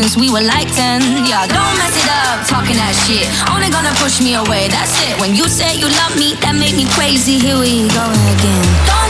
since we were like 10. Yeah, don't mess it up, talking that shit. Only gonna push me away, that's it. When you say you love me, that make me crazy. Here we go again. Don't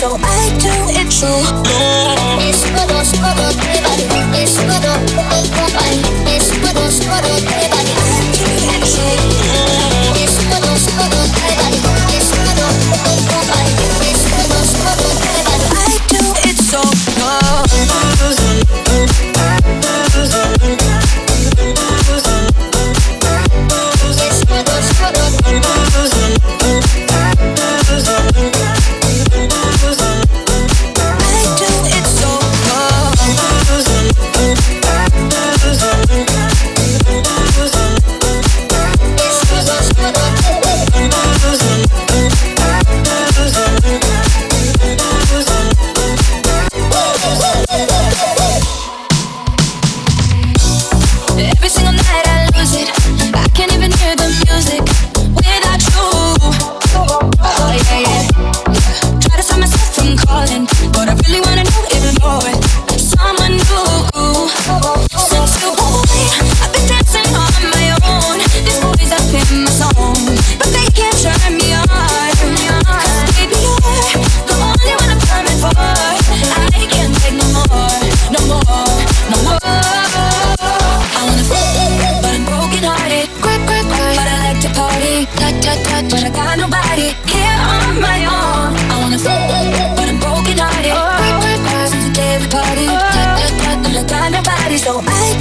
so I do it true.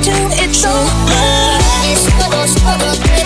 do it so. Struggle, struggle.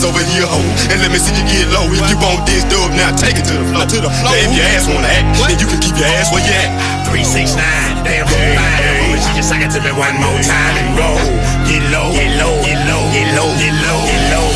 ass over here, ho, and let me see you get low. If you want this dub, now take it to the floor. To the floor. Now if your ass wanna act, what? then you can keep your ass where you at. Three six nine, damn hey, hey. She just suck it to me one more time and roll. Get low, get low, get low, get low, get low, get low.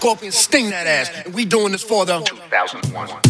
scorpions sting that ass. And we doing this for the 2001.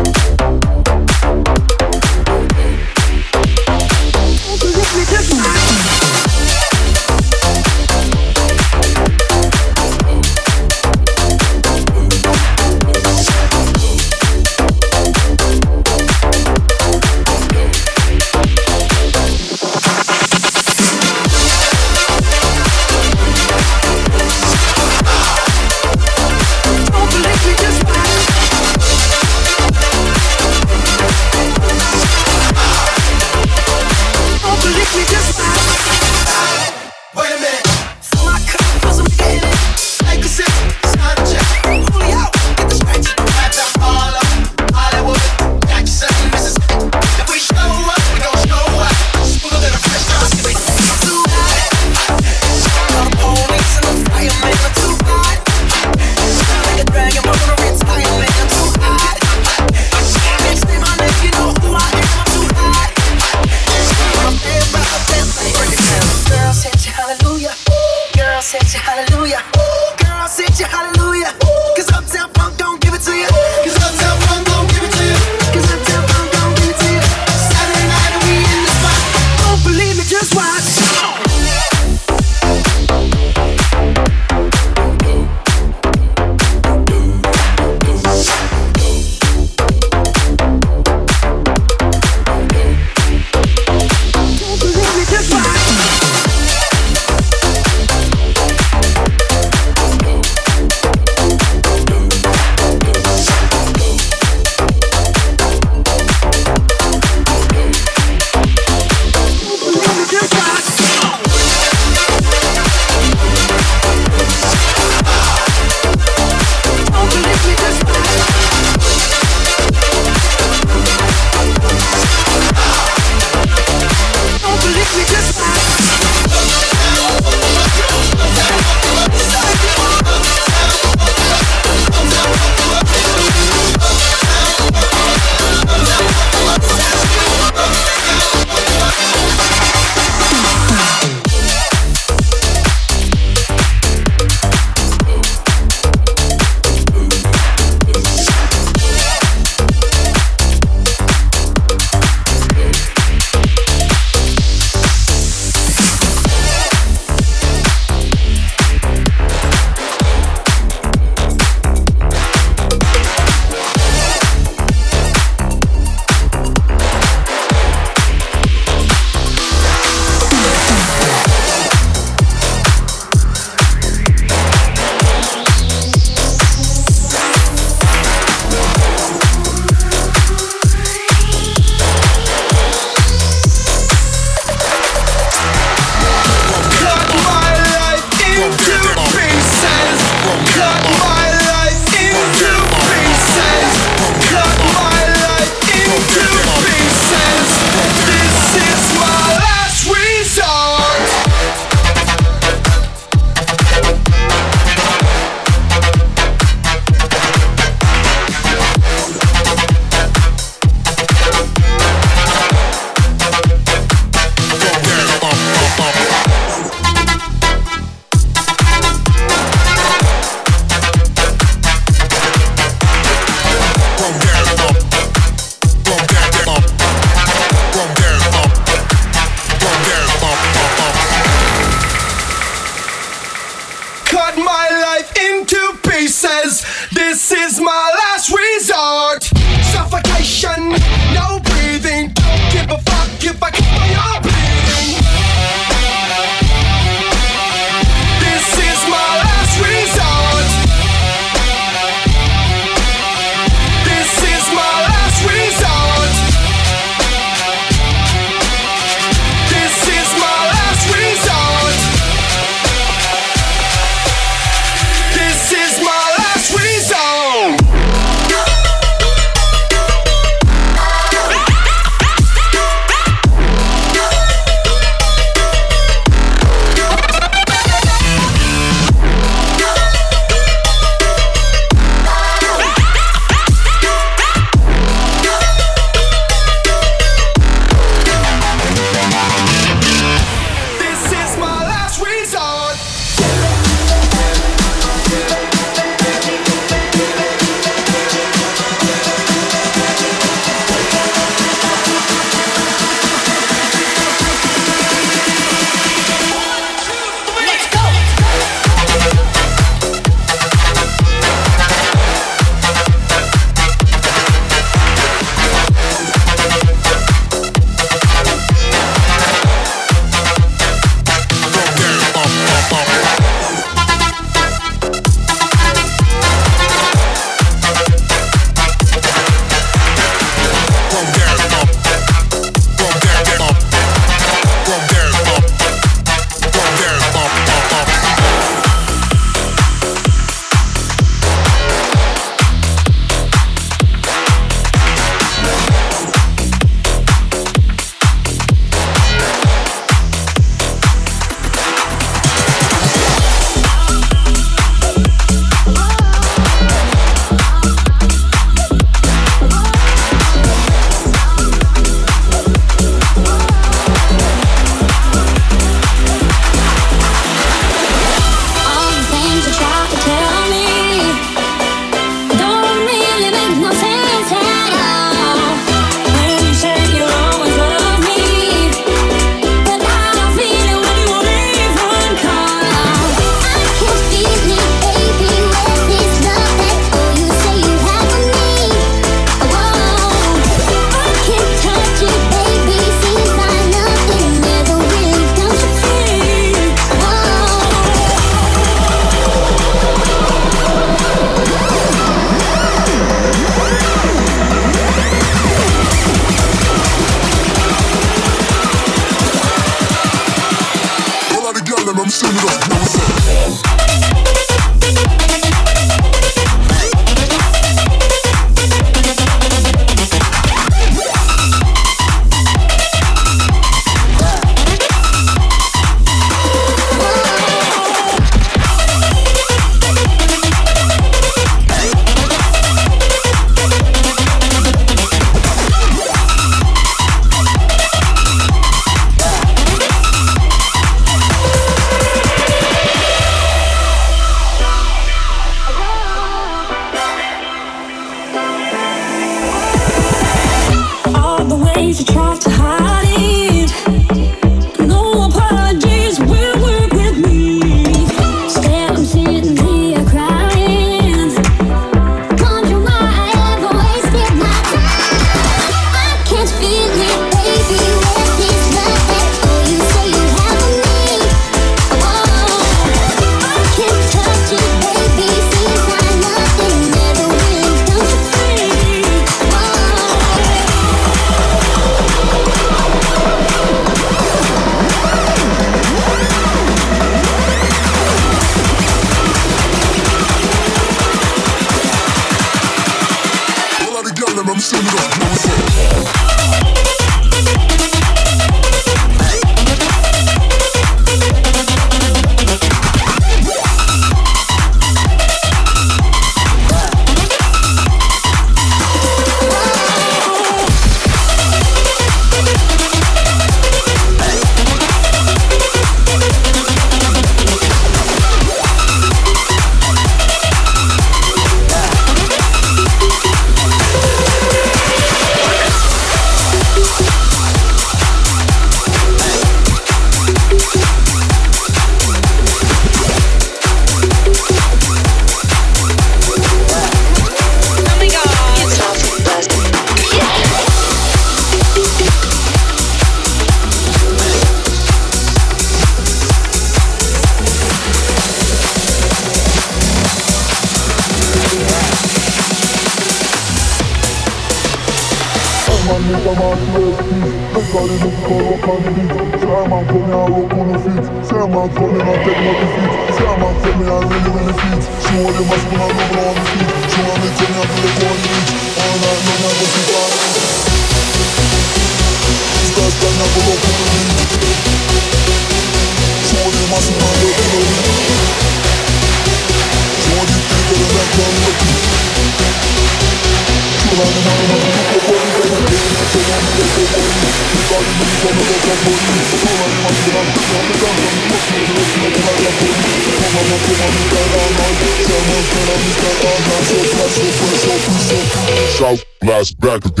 Back